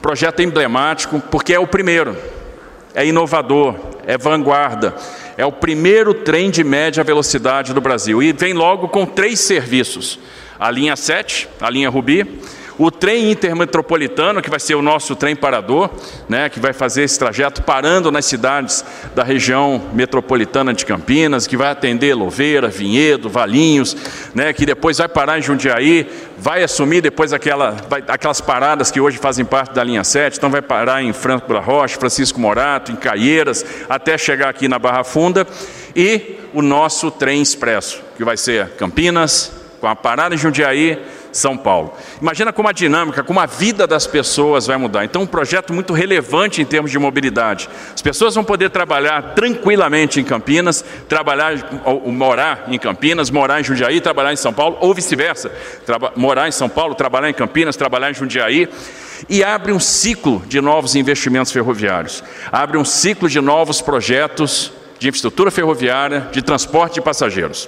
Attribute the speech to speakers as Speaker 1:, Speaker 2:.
Speaker 1: Projeto emblemático, porque é o primeiro, é inovador, é vanguarda, é o primeiro trem de média velocidade do Brasil. E vem logo com três serviços: a linha 7, a linha Rubi, o trem intermetropolitano, que vai ser o nosso trem parador, né, que vai fazer esse trajeto parando nas cidades da região metropolitana de Campinas, que vai atender Louveira, Vinhedo, Valinhos, né, que depois vai parar em Jundiaí, vai assumir depois aquela, vai, aquelas paradas que hoje fazem parte da linha 7, então vai parar em Franco da Rocha, Francisco Morato, em Caieiras, até chegar aqui na Barra Funda, e o nosso trem expresso, que vai ser Campinas, com a parada em Jundiaí, são Paulo. Imagina como a dinâmica, como a vida das pessoas vai mudar. Então, um projeto muito relevante em termos de mobilidade. As pessoas vão poder trabalhar tranquilamente em Campinas, trabalhar, ou, morar em Campinas, morar em Jundiaí, trabalhar em São Paulo, ou vice-versa. Morar em São Paulo, trabalhar em Campinas, trabalhar em Jundiaí. E abre um ciclo de novos investimentos ferroviários. Abre um ciclo de novos projetos de infraestrutura ferroviária, de transporte de passageiros.